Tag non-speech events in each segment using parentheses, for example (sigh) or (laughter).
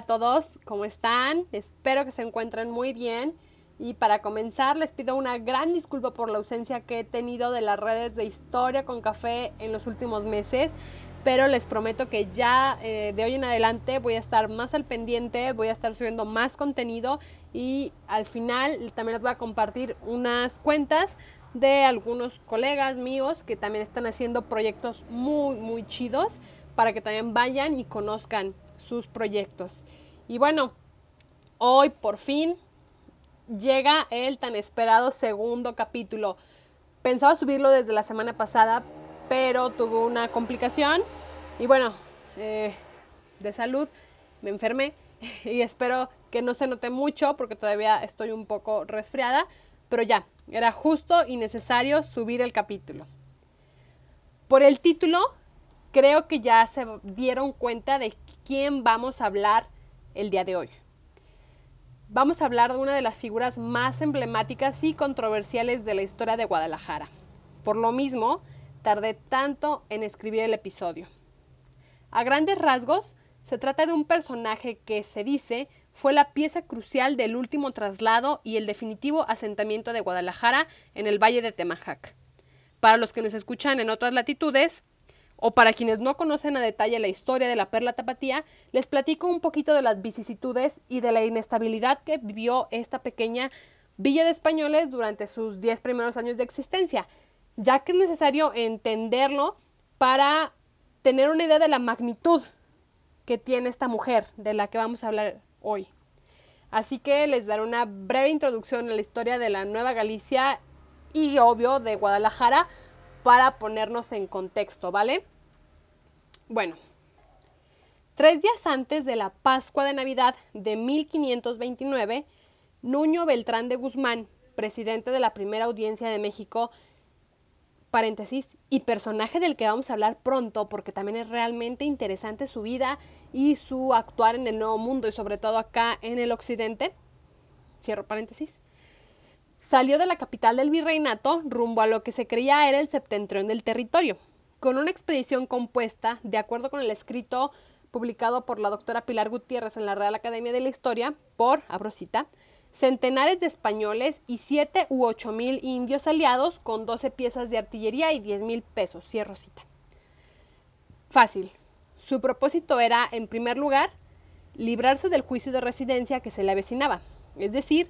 a todos, ¿cómo están? Espero que se encuentren muy bien. Y para comenzar, les pido una gran disculpa por la ausencia que he tenido de las redes de Historia con Café en los últimos meses. Pero les prometo que ya eh, de hoy en adelante voy a estar más al pendiente, voy a estar subiendo más contenido y al final también les voy a compartir unas cuentas de algunos colegas míos que también están haciendo proyectos muy, muy chidos para que también vayan y conozcan sus proyectos. Y bueno, hoy por fin llega el tan esperado segundo capítulo. Pensaba subirlo desde la semana pasada, pero tuvo una complicación y bueno, eh, de salud me enfermé (laughs) y espero que no se note mucho porque todavía estoy un poco resfriada, pero ya, era justo y necesario subir el capítulo. Por el título, creo que ya se dieron cuenta de quién vamos a hablar el día de hoy. Vamos a hablar de una de las figuras más emblemáticas y controversiales de la historia de Guadalajara. Por lo mismo, tardé tanto en escribir el episodio. A grandes rasgos, se trata de un personaje que se dice fue la pieza crucial del último traslado y el definitivo asentamiento de Guadalajara en el Valle de Temajac. Para los que nos escuchan en otras latitudes, o para quienes no conocen a detalle la historia de la Perla Tapatía, les platico un poquito de las vicisitudes y de la inestabilidad que vivió esta pequeña villa de españoles durante sus diez primeros años de existencia, ya que es necesario entenderlo para tener una idea de la magnitud que tiene esta mujer de la que vamos a hablar hoy. Así que les daré una breve introducción a la historia de la Nueva Galicia y obvio de Guadalajara para ponernos en contexto, ¿vale? Bueno, tres días antes de la Pascua de Navidad de 1529, Nuño Beltrán de Guzmán, presidente de la primera audiencia de México, paréntesis, y personaje del que vamos a hablar pronto porque también es realmente interesante su vida y su actuar en el nuevo mundo y sobre todo acá en el occidente, cierro paréntesis, salió de la capital del virreinato rumbo a lo que se creía era el septentrión del territorio, con una expedición compuesta, de acuerdo con el escrito publicado por la doctora Pilar Gutiérrez en la Real Academia de la Historia, por, abrosita, centenares de españoles y siete u ocho mil indios aliados con 12 piezas de artillería y 10 mil pesos, cierro cita. Fácil, su propósito era, en primer lugar, librarse del juicio de residencia que se le avecinaba, es decir,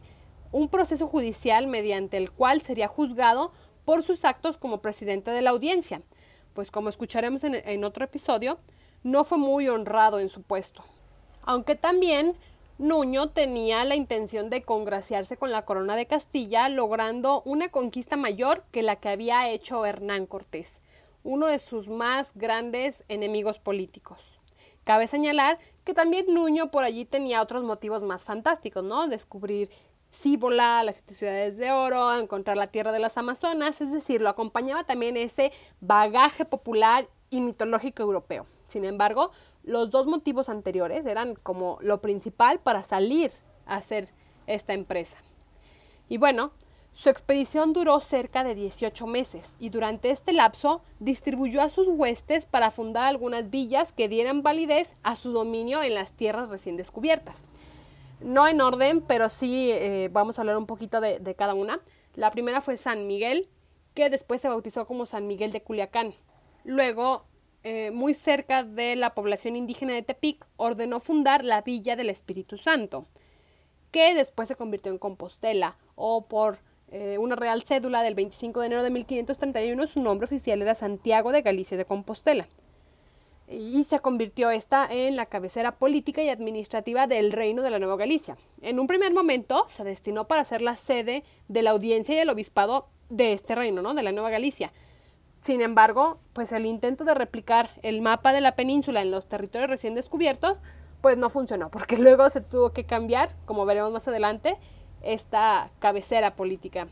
un proceso judicial mediante el cual sería juzgado por sus actos como presidente de la audiencia, pues como escucharemos en, otro episodio, no fue muy honrado en su puesto. Aunque también Nuño tenía la intención de congraciarse con la corona de Castilla, logrando una conquista mayor que la que había hecho Hernán Cortés uno de sus más grandes enemigos políticos. Cabe señalar que también Nuño por allí tenía otros motivos más fantásticos, ¿no? Descubrir Cíbola, las ciudades de oro, encontrar la tierra de las Amazonas, es decir, lo acompañaba también ese bagaje popular y mitológico europeo. Sin embargo, los dos motivos anteriores eran como lo principal para salir a hacer esta empresa. Y bueno, su expedición duró cerca de 18 meses y durante este lapso distribuyó a sus huestes para fundar algunas villas que dieran validez a su dominio en las tierras recién descubiertas. No en orden, pero sí eh, vamos a hablar un poquito de, cada una. La primera fue San Miguel, que después se bautizó como San Miguel de Culiacán. Luego, eh, muy cerca de la población indígena de Tepic, ordenó fundar la Villa del Espíritu Santo, que después se convirtió en Compostela o por eh, una real cédula del 25 de enero de 1531, su nombre oficial era Santiago de Galicia de Compostela. Y se convirtió esta en la cabecera política y administrativa del Reino de la Nueva Galicia. En un primer momento se destinó para ser la sede de la audiencia y el obispado de este reino, ¿no? De la Nueva Galicia. Sin embargo, pues el intento de replicar el mapa de la península en los territorios recién descubiertos, pues no funcionó, porque (laughs) luego se tuvo que cambiar, como veremos más adelante, esta cabecera política.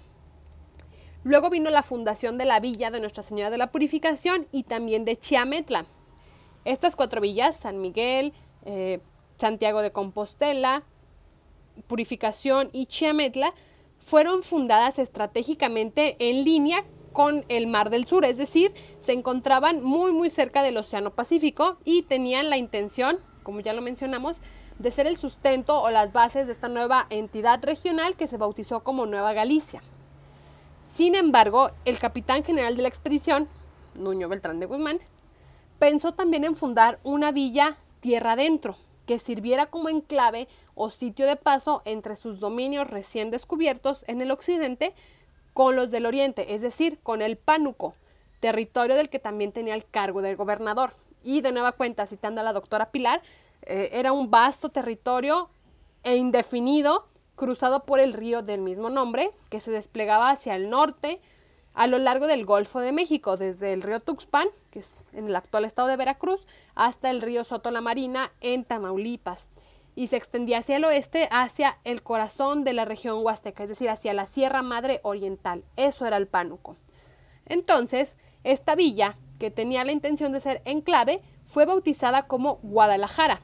Luego vino la fundación de la villa de Nuestra Señora de la Purificación y también de Chiametla. Estas cuatro villas, San Miguel, eh, Santiago de Compostela, Purificación y Chiametla, fueron fundadas estratégicamente en línea con el Mar del Sur, es decir, se encontraban muy muy cerca del Océano Pacífico y tenían la intención, como ya lo mencionamos, de ser el sustento o las bases de esta nueva entidad regional que se bautizó como Nueva Galicia. Sin embargo, el capitán general de la expedición, Nuño Beltrán de Guzmán, pensó también en fundar una villa tierra adentro, que sirviera como enclave o sitio de paso entre sus dominios recién descubiertos en el occidente con los del oriente, es decir, con el Pánuco, territorio del que también tenía el cargo del gobernador. Y de nueva cuenta, citando a la doctora Pilar, eh, era un vasto territorio e indefinido cruzado por el río del mismo nombre, que se desplegaba hacia el norte a lo largo del Golfo de México, desde el río Tuxpan, que es en el actual estado de Veracruz, hasta el río Soto la Marina en Tamaulipas, y se extendía hacia el oeste, hacia el corazón de la región huasteca, es decir, hacia la Sierra Madre Oriental. Eso era el Pánuco. Entonces, esta villa, que tenía la intención de ser enclave, fue bautizada como Guadalajara,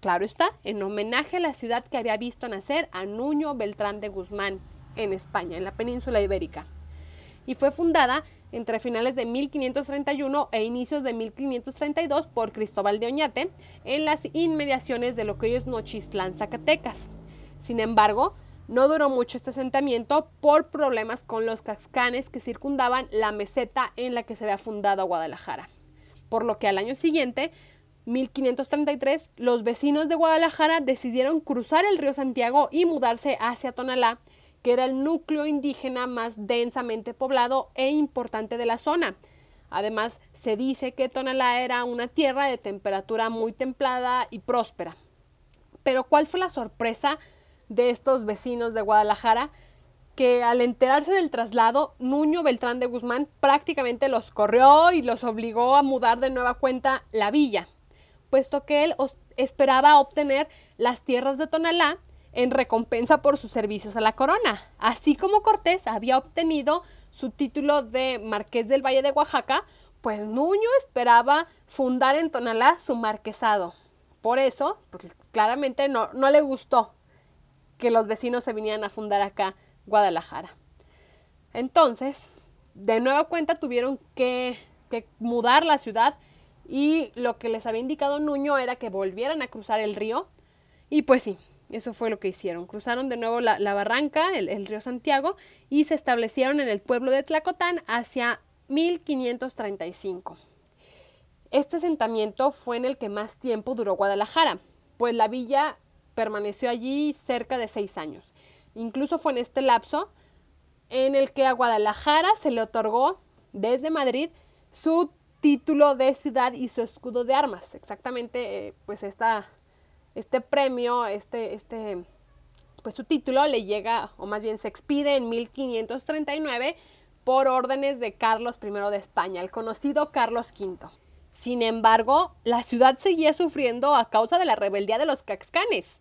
Claro está, en homenaje a la ciudad que había visto nacer a Nuño Beltrán de Guzmán en España, en la península ibérica. Y fue fundada entre finales de 1531 e inicios de 1532 por Cristóbal de Oñate en las inmediaciones de lo que hoy es Nochistlán, Zacatecas. Sin embargo, no duró mucho este asentamiento por problemas con los cascanes que circundaban la meseta en la que se había fundado Guadalajara. Por lo que al año siguiente 1533, los vecinos de Guadalajara decidieron cruzar el río Santiago y mudarse hacia Tonalá, que era el núcleo indígena más densamente poblado e importante de la zona. Además, se dice que Tonalá era una tierra de temperatura muy templada y próspera. Pero ¿cuál fue la sorpresa de estos vecinos de Guadalajara? Que al enterarse del traslado, Nuño Beltrán de Guzmán prácticamente los corrió y los obligó a mudar de nueva cuenta la villa puesto que él esperaba obtener las tierras de Tonalá en recompensa por sus servicios a la corona, así como Cortés había obtenido su título de Marqués del Valle de Oaxaca, pues Nuño esperaba fundar en Tonalá su marquesado. Por eso, pues, claramente no, no le gustó que los vecinos se vinieran a fundar acá Guadalajara. Entonces, de nueva cuenta tuvieron que, que mudar la ciudad y lo que les había indicado Nuño era que volvieran a cruzar el río. Y pues sí, eso fue lo que hicieron. Cruzaron de nuevo la, barranca, el, el, río Santiago, y se establecieron en el pueblo de Tlacotán hacia 1535. Este asentamiento fue en el que más tiempo duró Guadalajara, pues la villa permaneció allí cerca de seis años. Incluso fue en este lapso en el que a Guadalajara se le otorgó desde Madrid su título de ciudad y su escudo de armas. Exactamente, eh, pues esta, este premio, este, este, pues su título le llega, o más bien se expide en 1539 por órdenes de Carlos I de España, el conocido Carlos V. Sin embargo, la ciudad seguía sufriendo a causa de la rebeldía de los caxcanes.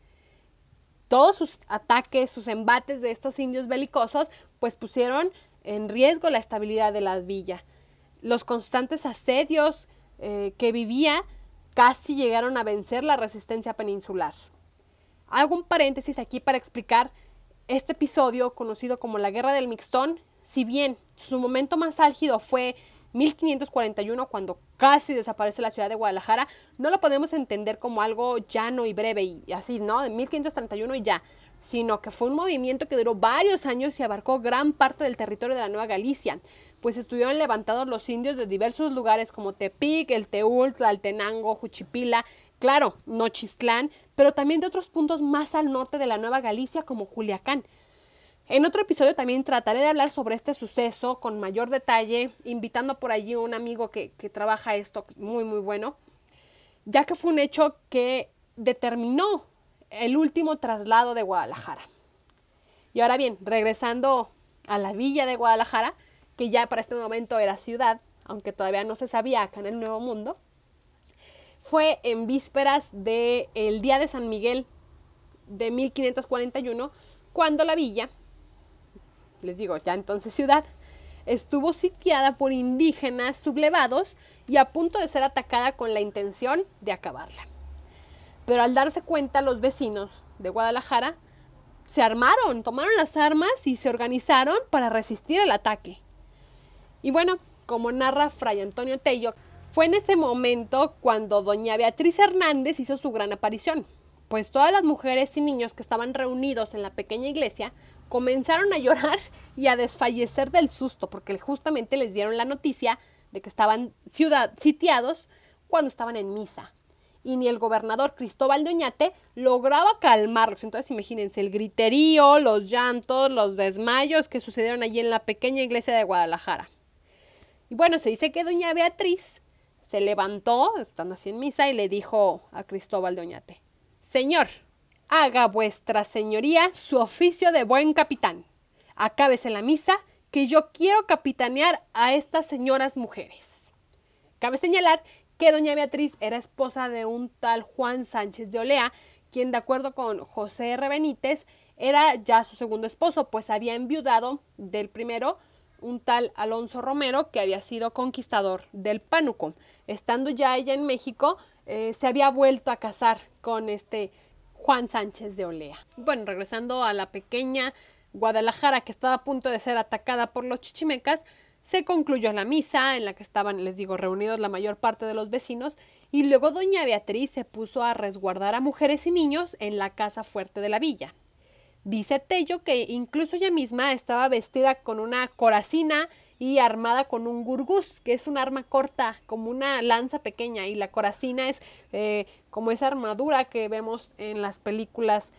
Todos sus ataques, sus embates de estos indios belicosos, pues pusieron en riesgo la estabilidad de la villa los constantes asedios eh, que vivía casi llegaron a vencer la resistencia peninsular. Hago un paréntesis aquí para explicar este episodio conocido como la Guerra del Mixtón, si bien su momento más álgido fue 1541 cuando casi desaparece la ciudad de Guadalajara, no lo podemos entender como algo llano y breve y así, ¿no? De 1531 y ya, sino que fue un movimiento que duró varios años y abarcó gran parte del territorio de la Nueva Galicia pues estuvieron levantados los indios de diversos lugares como Tepic, el Teúl, Tlaltenango, Juchipila, claro, Nochistlán, pero también de otros puntos más al norte de la Nueva Galicia como Culiacán. En otro episodio también trataré de hablar sobre este suceso con mayor detalle, invitando por allí a un amigo que, que trabaja esto muy muy bueno, ya que fue un hecho que determinó el último traslado de Guadalajara. Y ahora bien, regresando a la villa de Guadalajara, que ya para este momento era ciudad, aunque todavía no se sabía acá en el Nuevo Mundo, fue en vísperas del el Día de San Miguel de 1541, cuando la villa, les digo, ya entonces ciudad, estuvo sitiada por indígenas sublevados y a punto de ser atacada con la intención de acabarla. Pero al darse cuenta los vecinos de Guadalajara, se armaron, tomaron las armas y se organizaron para resistir el ataque. Y bueno, como narra Fray Antonio Tello, fue en ese momento cuando doña Beatriz Hernández hizo su gran aparición. pues todas las mujeres y niños que estaban reunidos en la pequeña iglesia comenzaron a llorar y a desfallecer del susto, porque justamente les dieron la noticia de que estaban ciudad, sitiados cuando estaban en misa. Y ni el gobernador Cristóbal de Oñate lograba calmarlos. Entonces imagínense el griterío, los llantos, los desmayos que sucedieron allí en la pequeña iglesia de Guadalajara. Y bueno, se dice que doña Beatriz se levantó, estando así en misa, y le dijo a Cristóbal de Oñate, Señor, haga vuestra señoría su oficio de buen capitán. Acábese la misa, que yo quiero capitanear a estas señoras mujeres. Cabe señalar que doña Beatriz era esposa de un tal Juan Sánchez de Olea, quien de acuerdo con José R. Benítez era ya su segundo esposo, pues había enviudado del primero un tal Alonso Romero que había sido conquistador del Pánuco. Estando ya ella en México, eh, se había vuelto a casar con este Juan Sánchez de Olea. Bueno, regresando a la pequeña Guadalajara que estaba a punto de ser atacada por los chichimecas, se concluyó la misa en la que estaban, les digo, reunidos la mayor parte de los vecinos y luego doña Beatriz se puso a resguardar a mujeres y niños en la casa fuerte de la villa. Dice Tello que incluso ella misma estaba vestida con una coracina y armada con un gurgús, que es un arma corta, como una lanza pequeña, y la coracina es eh, como esa armadura que vemos en las películas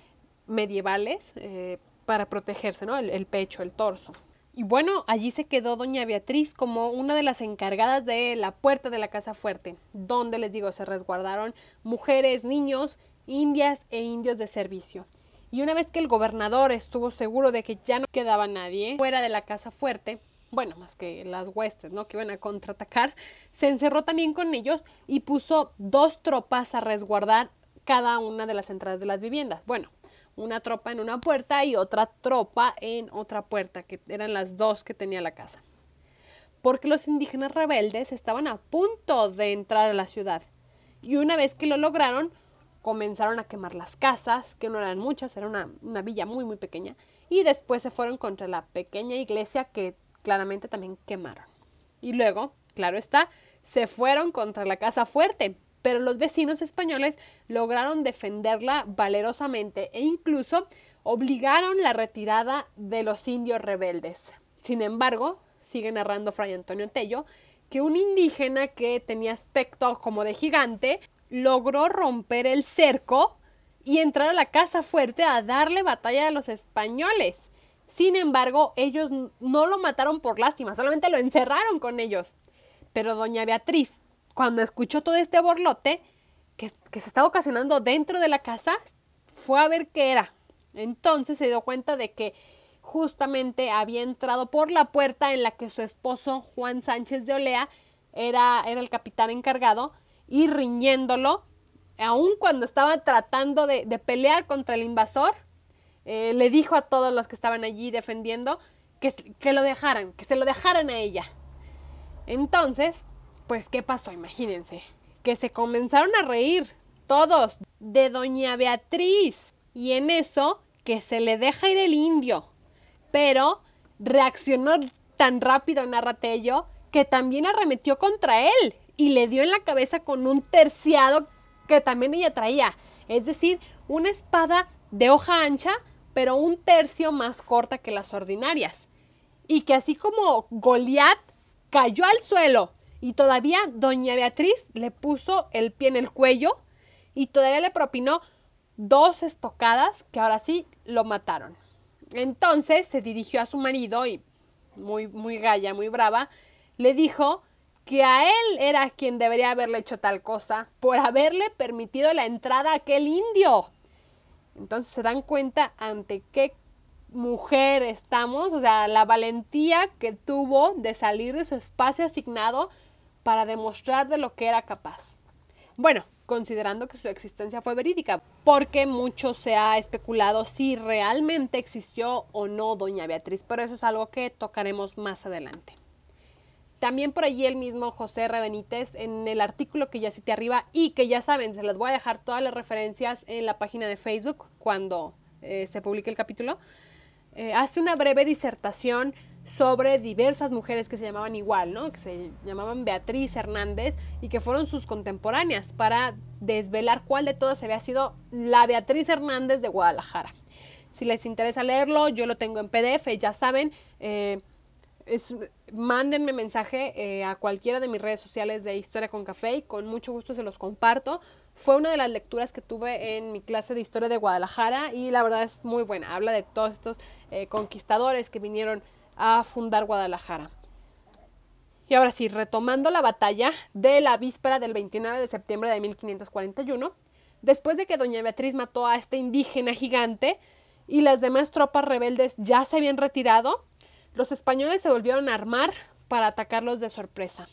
medievales eh, para protegerse, ¿no? el pecho, el torso. Y bueno, allí se quedó doña Beatriz como una de las encargadas de la puerta de la casa fuerte, donde les digo, se resguardaron mujeres, niños, indias e indios de servicio. Y una vez que el gobernador estuvo seguro de que ya no quedaba nadie fuera de la casa fuerte, bueno, más que las huestes, ¿no? Que iban a contraatacar, se encerró también con ellos y puso dos tropas a resguardar cada una de las entradas de las viviendas. Bueno, una tropa en una puerta y otra tropa en otra puerta, que eran las dos que tenía la casa. Porque los indígenas rebeldes estaban a punto de entrar a la ciudad. Y una vez que lo lograron, comenzaron a quemar las casas, que no eran muchas, era una, una villa muy, muy pequeña. Y después se fueron contra la pequeña iglesia que claramente también quemaron. Y luego, claro está, se fueron contra la casa fuerte, pero los vecinos españoles lograron defenderla valerosamente e incluso obligaron la retirada de los indios rebeldes. Sin embargo, sigue narrando Fray Antonio Tello, que un indígena que tenía aspecto como de gigante logró romper el cerco y entrar a la casa fuerte a darle batalla a los españoles. Sin embargo, ellos no lo mataron por lástima, solamente lo encerraron con ellos. Pero doña Beatriz, cuando escuchó todo este borlote que, se estaba ocasionando dentro de la casa, fue a ver qué era. Entonces se dio cuenta de que justamente había entrado por la puerta en la que su esposo Juan Sánchez de Olea era, era el capitán encargado y riñéndolo, aun cuando estaba tratando de, pelear contra el invasor, eh, le dijo a todos los que estaban allí defendiendo que, que lo dejaran, que se lo dejaran a ella. Entonces, pues, ¿qué pasó? Imagínense. Que se comenzaron a reír todos de doña Beatriz. Y en eso, que se le deja ir el indio. Pero reaccionó tan rápido Narratello que también arremetió contra él y le dio en la cabeza con un terciado que también ella traía. Es decir, una espada de hoja ancha, pero un tercio más corta que las ordinarias. Y que así como Goliat cayó al suelo y todavía doña Beatriz le puso el pie en el cuello y todavía le propinó dos estocadas que ahora sí lo mataron. Entonces se dirigió a su marido y muy, muy galla, muy brava, le dijo que a él era quien debería haberle hecho tal cosa por haberle permitido la entrada a aquel indio. Entonces se dan cuenta ante qué mujer estamos, o sea, la valentía que tuvo de salir de su espacio asignado para demostrar de lo que era capaz. Bueno, considerando que su existencia fue verídica, porque mucho se ha especulado si realmente existió o no doña Beatriz, pero eso es algo que tocaremos más adelante. También por allí el mismo José R. En el artículo que ya cité arriba y que ya saben, se les voy a dejar todas las referencias en la página de Facebook cuando eh, se publique el capítulo, eh, hace una breve disertación sobre diversas mujeres que se llamaban igual, ¿no? Que se llamaban Beatriz Hernández y que fueron sus contemporáneas para desvelar cuál de todas había sido la Beatriz Hernández de Guadalajara. Si les interesa leerlo, yo lo tengo en PDF, ya saben. Eh, es, mándenme mensaje eh, a cualquiera de mis redes sociales de Historia con Café y con mucho gusto se los comparto. Fue una de las lecturas que tuve en mi clase de Historia de Guadalajara y la verdad es muy buena. Habla de todos estos eh, conquistadores que vinieron a fundar Guadalajara. Y ahora sí, retomando la batalla de la víspera del 29 de septiembre de 1541, después de que doña Beatriz mató a este indígena gigante y las demás tropas rebeldes ya se habían retirado, los españoles se volvieron a armar para atacarlos de sorpresa.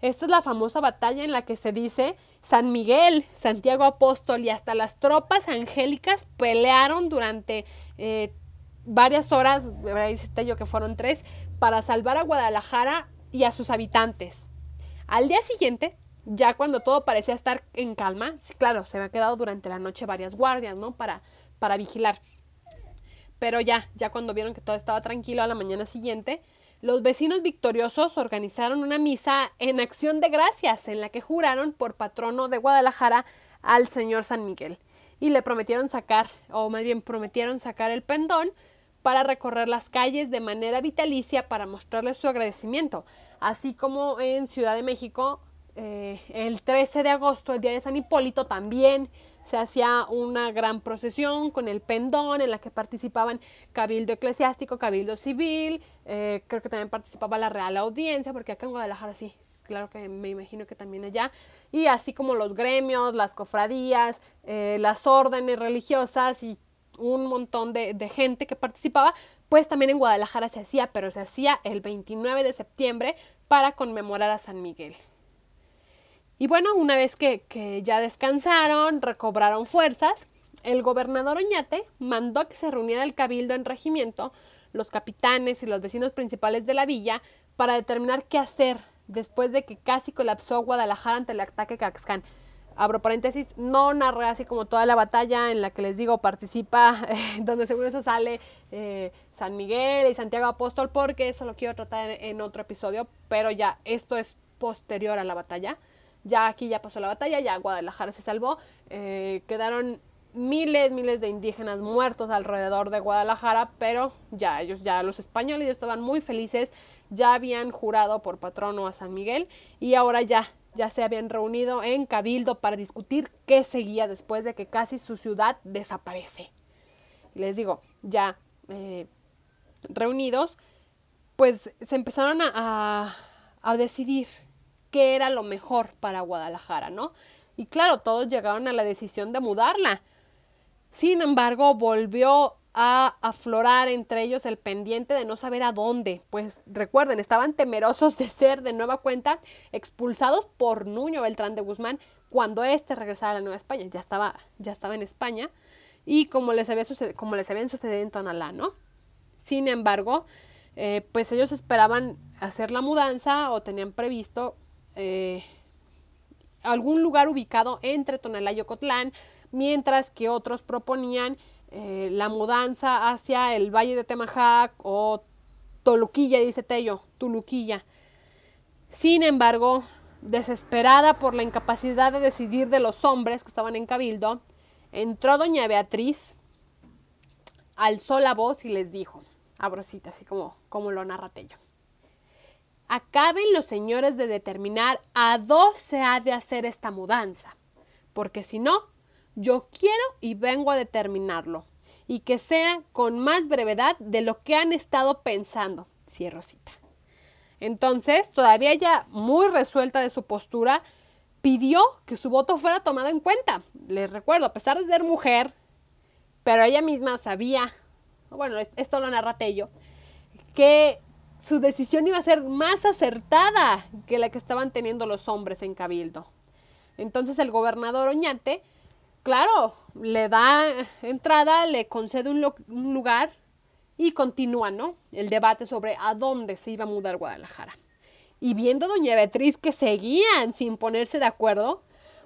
Esta es la famosa batalla en la que se dice San Miguel, Santiago Apóstol y hasta las tropas angélicas pelearon durante eh, varias horas, dice yo que fueron tres, para salvar a Guadalajara y a sus habitantes. Al día siguiente, ya cuando todo parecía estar en calma, claro, se me ha quedado durante la noche varias guardias, ¿no? Para, para vigilar. Pero ya, ya cuando vieron que todo estaba tranquilo a la mañana siguiente, los vecinos victoriosos organizaron una misa en acción de gracias en la que juraron por patrono de Guadalajara al señor San Miguel y le prometieron sacar, o más bien prometieron sacar el pendón para recorrer las calles de manera vitalicia para mostrarles su agradecimiento. Así como en Ciudad de México, eh, el 13 de agosto, el día de San Hipólito, también se hacía una gran procesión con el pendón en la que participaban cabildo eclesiástico, cabildo civil, eh, creo que también participaba la Real Audiencia, porque acá en Guadalajara sí, claro que me imagino que también allá, y así como los gremios, las cofradías, eh, las órdenes religiosas y un montón de, gente que participaba, pues también en Guadalajara se hacía, pero se hacía el 29 de septiembre para conmemorar a San Miguel. Y bueno, una vez que, que ya descansaron, recobraron fuerzas, el gobernador Oñate mandó que se reuniera el cabildo en regimiento, los capitanes y los vecinos principales de la villa, para determinar qué hacer después de que casi colapsó Guadalajara ante el ataque Caxcán abro paréntesis, no narré así como toda la batalla en la que les digo participa, (laughs) donde según eso sale eh, San Miguel y Santiago Apóstol, porque eso lo quiero tratar en, otro episodio, pero ya esto es posterior a la batalla. Ya aquí ya pasó la batalla, ya Guadalajara se salvó, eh, quedaron miles, miles de indígenas muertos alrededor de Guadalajara, pero ya ellos, ya los españoles estaban muy felices, ya habían jurado por patrono a San Miguel y ahora ya ya se habían reunido en Cabildo para discutir qué seguía después de que casi su ciudad desaparece. Les digo, ya eh, reunidos, pues se empezaron a, a decidir qué era lo mejor para Guadalajara, ¿no? Y claro, todos llegaron a la decisión de mudarla. Sin embargo, volvió a aflorar entre ellos el pendiente de no saber a dónde. Pues recuerden, estaban temerosos de ser de nueva cuenta expulsados por Nuño Beltrán de Guzmán cuando éste regresara a la Nueva España. Ya estaba, ya estaba en España y como les, había como les habían sucedido en Tonalá, ¿no? Sin embargo, eh, pues ellos esperaban hacer la mudanza o tenían previsto eh, algún lugar ubicado entre Tonalá y Ocotlán, mientras que otros proponían eh, la mudanza hacia el Valle de Temajac o Toluquilla, dice Tello, Tuluquilla. Sin embargo, desesperada por la incapacidad de decidir de los hombres que estaban en Cabildo, entró doña Beatriz, alzó la voz y les dijo, abrosita, así como, como lo narra Tello. Acaben los señores de determinar a dónde se ha de hacer esta mudanza, porque si no, yo quiero y vengo a determinarlo, y que sea con más brevedad de lo que han estado pensando. Cierro cita. Entonces, todavía ya muy resuelta de su postura, pidió que su voto fuera tomado en cuenta. Les recuerdo, a pesar de ser mujer, pero ella misma sabía, bueno, esto lo narra Tello, que su decisión iba a ser más acertada que la que estaban teniendo los hombres en Cabildo. Entonces el gobernador Oñate claro, le da entrada, le concede un, lugar y continúa, ¿no? El debate sobre a dónde se iba a mudar Guadalajara. Y viendo a doña Beatriz que seguían sin ponerse de acuerdo,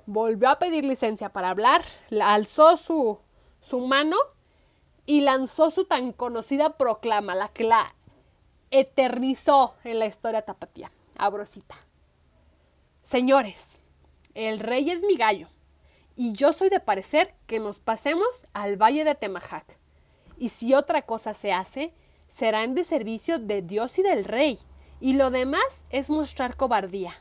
volvió a pedir licencia para hablar, alzó su, su mano y lanzó su tan conocida proclama, la que la eternizó en la historia tapatía. Abrosita. Señores, el rey es mi gallo y yo soy de parecer que nos pasemos al valle de Temajac. Y si otra cosa se hace, será en deservicio de Dios y del rey, y lo demás es mostrar cobardía.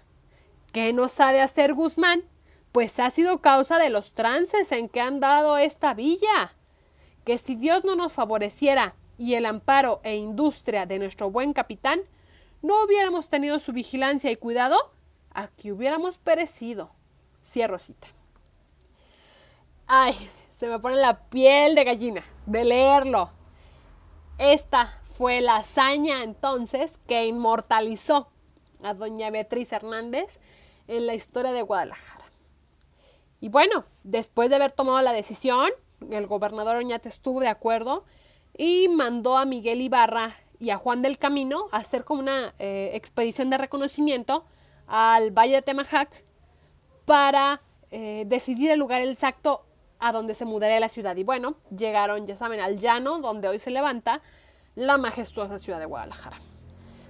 ¿Qué nos ha de hacer Guzmán? Pues ha sido causa de los trances en que han dado esta villa. Que si Dios no nos favoreciera y el amparo e industria de nuestro buen capitán, no hubiéramos tenido su vigilancia y cuidado, aquí hubiéramos perecido. Cierro cita. Ay, se me pone la piel de gallina de leerlo. Esta fue la hazaña entonces que inmortalizó a doña Beatriz Hernández en la historia de Guadalajara. Y bueno, después de haber tomado la decisión, el gobernador Oñate estuvo de acuerdo y mandó a Miguel Ibarra y a Juan del Camino a hacer como una eh, expedición de reconocimiento al Valle de Temajac para eh, decidir el lugar exacto a donde se mudaría la ciudad. Y bueno, llegaron, ya saben, al llano donde hoy se levanta la majestuosa ciudad de Guadalajara.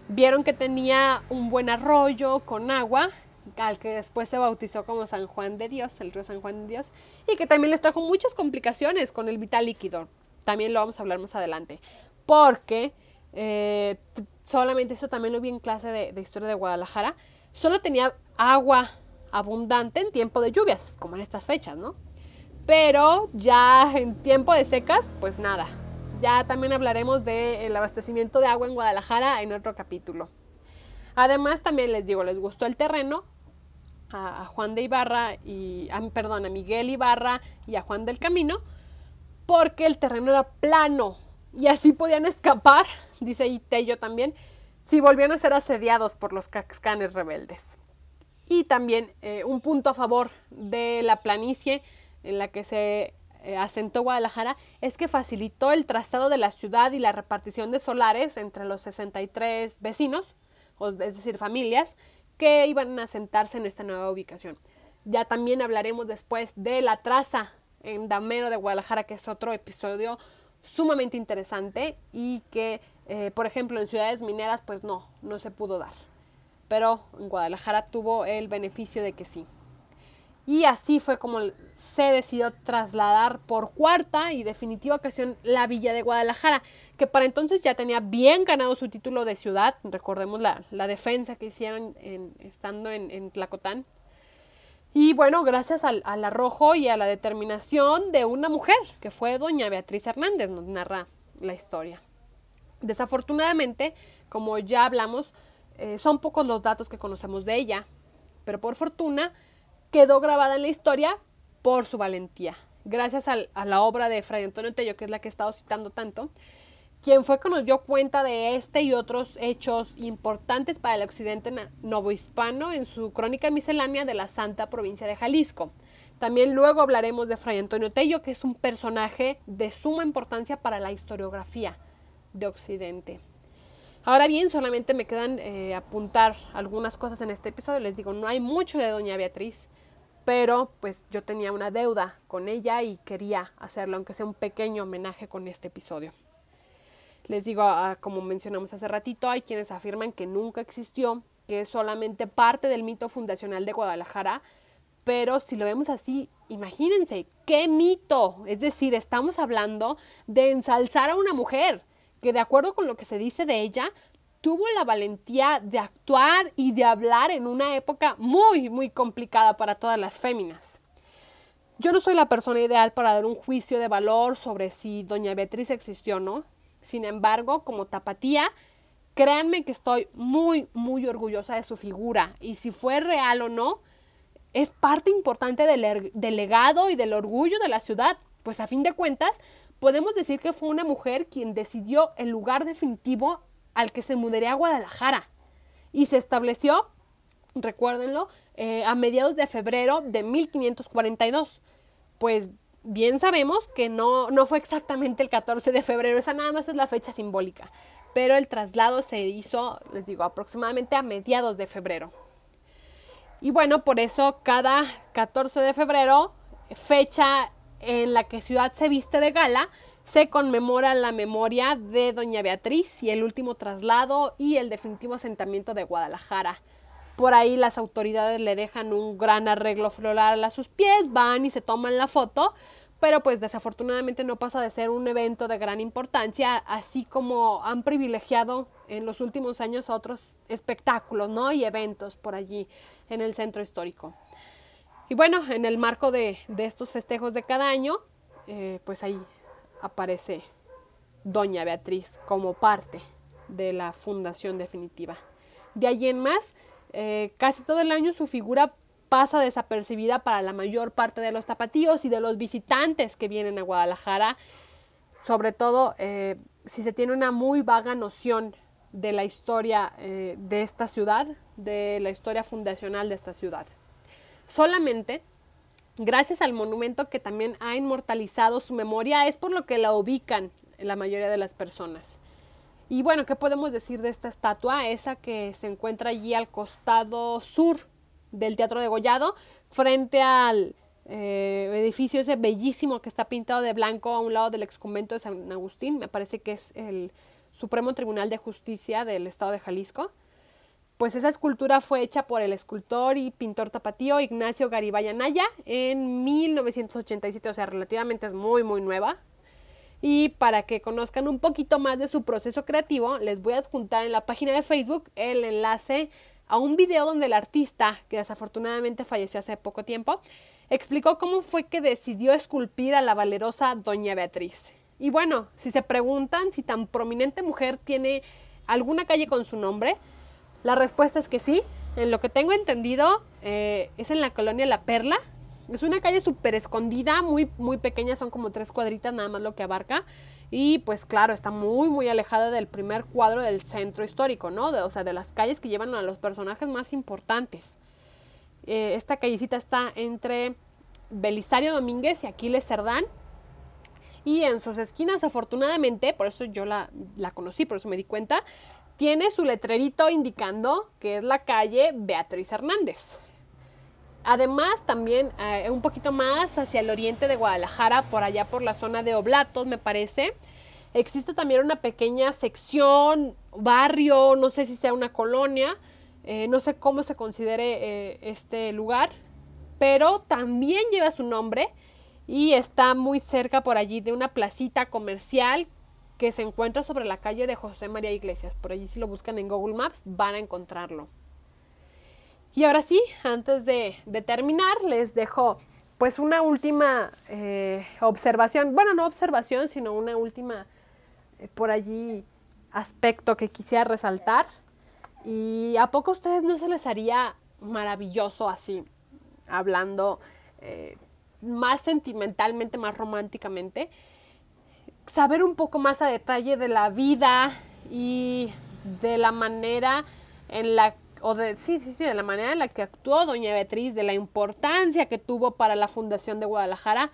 Vieron que tenía un buen arroyo con agua, al que después se bautizó como San Juan de Dios, el río San Juan de Dios, y que también les trajo muchas complicaciones con el vital líquido. También lo vamos a hablar más adelante. Porque eh, solamente eso también lo vi en clase de, historia de Guadalajara. Solo tenía agua abundante en tiempo de lluvias, como en estas fechas, ¿no? Pero ya en tiempo de secas, pues nada. Ya también hablaremos del abastecimiento de agua en Guadalajara en otro capítulo. Además, también les digo, les gustó el terreno a, Juan de Ibarra y, a, perdón, a Miguel Ibarra y a Juan del Camino, porque el terreno era plano y así podían escapar, (laughs) dice Itello también, si volvían a ser asediados por los caxcanes rebeldes. Y también eh, un punto a favor de la planicie en la que se eh, asentó Guadalajara es que facilitó el trazado de la ciudad y la repartición de solares entre los 63 vecinos, es decir, familias, que iban a asentarse en esta nueva ubicación. Ya también hablaremos después de la traza en Damero de Guadalajara, que es otro episodio sumamente interesante y que, eh, por ejemplo, en ciudades mineras, pues no, no se pudo dar. Pero en Guadalajara tuvo el beneficio de que sí. Y así fue como se decidió trasladar por cuarta y definitiva ocasión la villa de Guadalajara, que para entonces ya tenía bien ganado su título de ciudad. Recordemos la, defensa que hicieron estando en, Tlacotán. Y bueno, gracias al, al, arrojo y a la determinación de una mujer, que fue doña Beatriz Hernández, nos narra la historia. Desafortunadamente, como ya hablamos, eh, son pocos los datos que conocemos de ella, pero por fortuna, quedó grabada en la historia por su valentía. Gracias a la obra de Fray Antonio Tello, que es la que he estado citando tanto, quien fue que nos dio cuenta de este y otros hechos importantes para el occidente novohispano en su crónica miscelánea de la Santa Provincia de Jalisco. También luego hablaremos de Fray Antonio Tello, que es un personaje de suma importancia para la historiografía de Occidente. Ahora bien, solamente me quedan eh, apuntar algunas cosas en este episodio. Les digo, no hay mucho de Doña Beatriz pero pues yo tenía una deuda con ella y quería hacerlo, aunque sea un pequeño homenaje con este episodio. Les digo, ah, como mencionamos hace ratito, hay quienes afirman que nunca existió, que es solamente parte del mito fundacional de Guadalajara, pero si lo vemos así, imagínense, qué mito. Es decir, estamos hablando de ensalzar a una mujer que de acuerdo con lo que se dice de ella, tuvo la valentía de actuar y de hablar en una época muy, muy complicada para todas las féminas. Yo no soy la persona ideal para dar un juicio de valor sobre si doña Beatriz existió o no. Sin embargo, como tapatía, créanme que estoy muy, muy orgullosa de su figura. Y si fue real o no, es parte importante del, er, del legado y del orgullo de la ciudad. Pues a fin de cuentas, podemos decir que fue una mujer quien decidió el lugar definitivo al que se mudaría a Guadalajara y se estableció, recuérdenlo, eh, a mediados de febrero de 1542. Pues bien sabemos que no, no fue exactamente el 14 de febrero, esa nada más es la fecha simbólica, pero el traslado se hizo, les digo, aproximadamente a mediados de febrero. Y bueno, por eso cada 14 de febrero, fecha en la que Ciudad se viste de gala, se conmemora la memoria de Doña Beatriz y el último traslado y el definitivo asentamiento de Guadalajara. Por ahí las autoridades le dejan un gran arreglo floral a sus pies, van y se toman la foto, pero pues desafortunadamente no pasa de ser un evento de gran importancia, así como han privilegiado en los últimos años otros espectáculos, ¿no? Y eventos por allí en el centro histórico. Y bueno, en el marco de, estos festejos de cada año, eh, pues ahí aparece Doña Beatriz como parte de la fundación definitiva. De allí en más, eh, casi todo el año su figura pasa desapercibida para la mayor parte de los tapatíos y de los visitantes que vienen a Guadalajara, sobre todo eh, si se tiene una muy vaga noción de la historia eh, de esta ciudad, de la historia fundacional de esta ciudad. Solamente gracias al monumento que también ha inmortalizado su memoria es por lo que la ubican la mayoría de las personas. Y bueno, ¿qué podemos decir de esta estatua? Esa que se encuentra allí al costado sur del Teatro de Gollado, frente al eh, edificio ese bellísimo que está pintado de blanco a un lado del ex convento de San Agustín, me parece que es el Supremo Tribunal de Justicia del Estado de Jalisco. Pues esa escultura fue hecha por el escultor y pintor tapatío Ignacio Garibay Anaya en 1987, o sea, relativamente es muy, muy nueva. Y para que conozcan un poquito más de su proceso creativo, les voy a adjuntar en la página de Facebook el enlace a un video donde el artista, que desafortunadamente falleció hace poco tiempo, explicó cómo fue que decidió esculpir a la valerosa Doña Beatriz. Y bueno, si se preguntan si tan prominente mujer tiene alguna calle con su nombre, la respuesta es que sí. En lo que tengo entendido, eh, es en la colonia La Perla. Es una calle súper escondida, muy, muy pequeña, son como tres cuadritas nada más lo que abarca. Y pues claro, está muy, muy alejada del primer cuadro del centro histórico, ¿no? o sea, de las calles que llevan a los personajes más importantes. Eh, esta callecita está entre Belisario Domínguez y Aquiles Cerdán. Y en sus esquinas, afortunadamente, por eso yo la, la conocí, por eso me di cuenta, tiene su letrerito indicando que es la calle Beatriz Hernández. Además, también eh, un poquito más hacia el oriente de Guadalajara, por allá por la zona de Oblatos, me parece, existe también una pequeña sección, barrio, no sé si sea una colonia, eh, no sé cómo se considere eh, este lugar, pero también lleva su nombre y está muy cerca por allí de una placita comercial que se encuentra sobre la calle de José María Iglesias. Por allí si lo buscan en Google Maps van a encontrarlo. Y ahora sí, antes de, terminar, les dejo pues una última eh, observación, bueno, no observación, sino una última eh, por allí aspecto que quisiera resaltar. ¿Y a poco a ustedes no se les haría maravilloso así, hablando eh, más sentimentalmente, más románticamente? Saber un poco más a detalle de la vida y de la manera en la o de, sí, sí, sí, de la manera en la que actuó doña Beatriz, de la importancia que tuvo para la fundación de Guadalajara,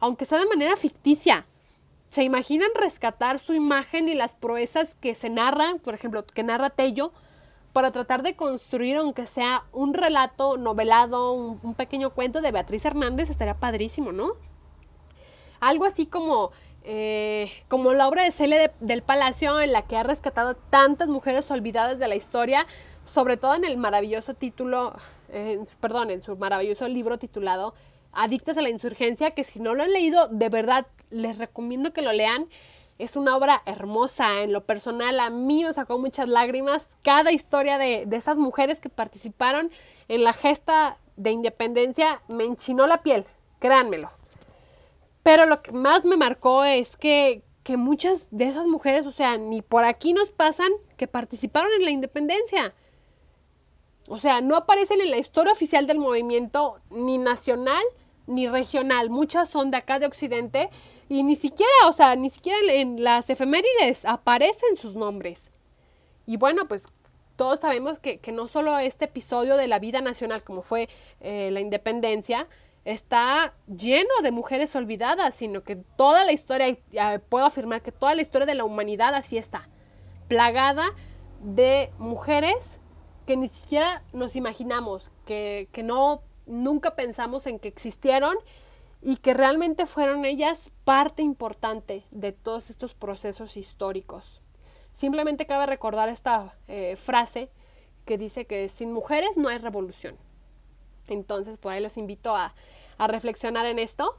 aunque sea de manera ficticia. ¿Se imaginan rescatar su imagen y las proezas que se narran, por ejemplo, que narra Tello, para tratar de construir, aunque sea un relato novelado, un, pequeño cuento de Beatriz Hernández, estaría padrísimo, ¿no? Algo así como, eh, como la obra de Cele del Palacio, en la que ha rescatado tantas mujeres olvidadas de la historia, sobre todo en el maravilloso título, perdón, en su maravilloso libro titulado Adictas a la Insurgencia, que si no lo han leído, de verdad les recomiendo que lo lean. Es una obra hermosa, en lo personal a mí me sacó muchas lágrimas. Cada historia de, de esas mujeres que participaron en la gesta de independencia me enchinó la piel, créanmelo. Pero lo que más me marcó es que, que muchas de esas mujeres, o sea, ni por aquí nos pasan que participaron en la independencia. O sea, no aparecen en la historia oficial del movimiento ni nacional ni regional. Muchas son de acá de Occidente y ni siquiera, o sea, ni siquiera en las efemérides aparecen sus nombres. Y bueno, pues todos sabemos que, no solo este episodio de la vida nacional como fue eh, la independencia, está lleno de mujeres olvidadas, sino que toda la historia, puedo afirmar que toda la historia de la humanidad así está, plagada de mujeres que ni siquiera nos imaginamos, que, no, nunca pensamos en que existieron y que realmente fueron ellas parte importante de todos estos procesos históricos. Simplemente cabe recordar esta eh, frase que dice que sin mujeres no hay revolución. Entonces, por ahí los invito a, a reflexionar en esto.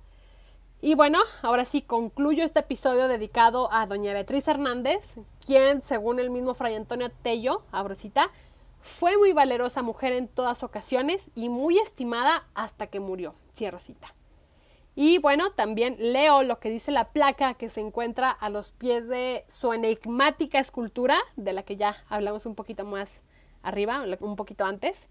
Y bueno, ahora sí concluyo este episodio dedicado a doña Beatriz Hernández, quien, según el mismo Fray Antonio Tello, abrosita, fue muy valerosa mujer en todas ocasiones y muy estimada hasta que murió. Cierro cita. Y bueno, también leo lo que dice la placa que se encuentra a los pies de su enigmática escultura, de la que ya hablamos un poquito más arriba, un poquito antes.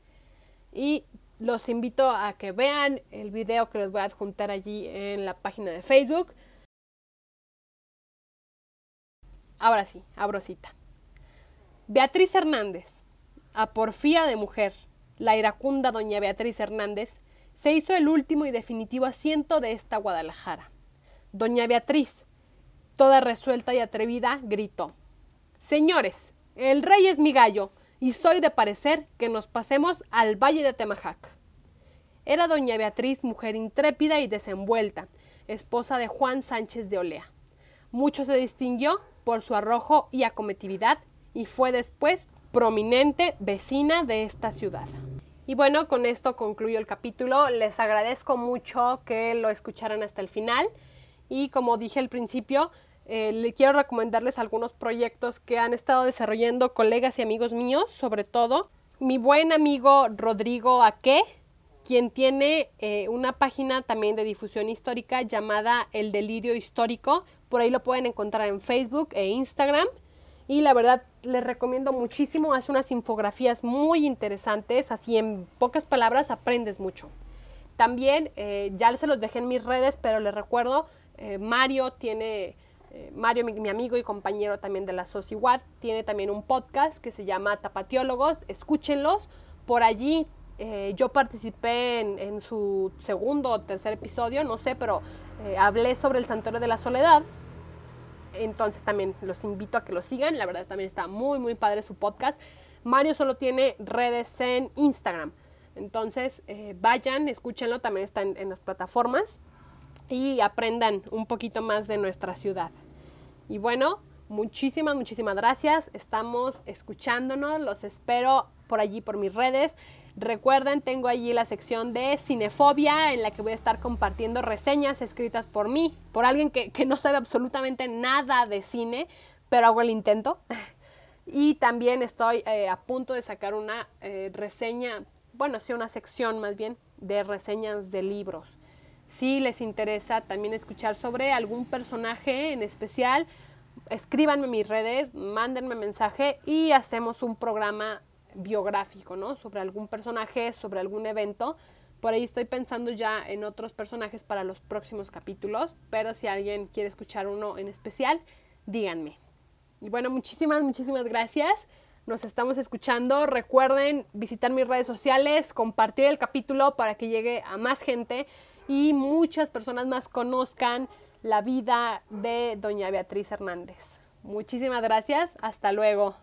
Y los invito a que vean el video que les voy a adjuntar allí en la página de Facebook. Ahora sí, abro cita. Beatriz Hernández, a porfía de mujer, la iracunda doña Beatriz Hernández, se hizo el último y definitivo asiento de esta Guadalajara. Doña Beatriz, toda resuelta y atrevida, gritó, Señores, el rey es mi gallo, y soy de parecer que nos pasemos al Valle de Temajac. Era doña Beatriz mujer intrépida y desenvuelta, esposa de Juan Sánchez de Olea. Mucho se distinguió por su arrojo y acometividad y fue después prominente vecina de esta ciudad. Y bueno, con esto concluyo el capítulo. Les agradezco mucho que lo escucharan hasta el final. Y como dije al principio, eh, le quiero recomendarles algunos proyectos que han estado desarrollando colegas y amigos míos, sobre todo mi buen amigo Rodrigo Aque, quien tiene eh, una página también de difusión histórica llamada El Delirio Histórico. Por ahí lo pueden encontrar en Facebook e Instagram. Y la verdad les recomiendo muchísimo, hace unas infografías muy interesantes, así en pocas palabras aprendes mucho. También eh, ya se los dejé en mis redes, pero les recuerdo, eh, Mario tiene, eh, Mario, mi, amigo y compañero también de la SOCIWAD, tiene también un podcast que se llama Tapatiólogos, escúchenlos. Por allí yo participé en, en, su segundo o tercer episodio, no sé, pero hablé sobre el Santuario de la Soledad entonces también los invito a que lo sigan. La verdad también está muy, muy padre su podcast. Mario solo tiene redes en Instagram. Entonces eh, vayan, escúchenlo, también está en, las plataformas y aprendan un poquito más de nuestra ciudad. Y bueno, muchísimas, muchísimas gracias. Estamos escuchándonos, los espero por allí, por mis redes. Recuerden, tengo allí la sección de Cinefobia en la que voy a estar compartiendo reseñas escritas por mí, por alguien que, no sabe absolutamente nada de cine, pero hago el intento. (laughs) Y también estoy eh, a punto de sacar una eh, reseña, bueno, sí, una sección más bien de reseñas de libros. Si les interesa también escuchar sobre algún personaje en especial, escríbanme mis redes, mándenme mensaje y hacemos un programa biográfico, ¿no? Sobre algún personaje, sobre algún evento. Por ahí estoy pensando ya en otros personajes para los próximos capítulos, pero si alguien quiere escuchar uno en especial, díganme. Y bueno, muchísimas, muchísimas gracias. Nos estamos escuchando. Recuerden visitar mis redes sociales, compartir el capítulo para que llegue a más gente y muchas personas más conozcan la vida de doña Beatriz Hernández. Muchísimas gracias. Hasta luego.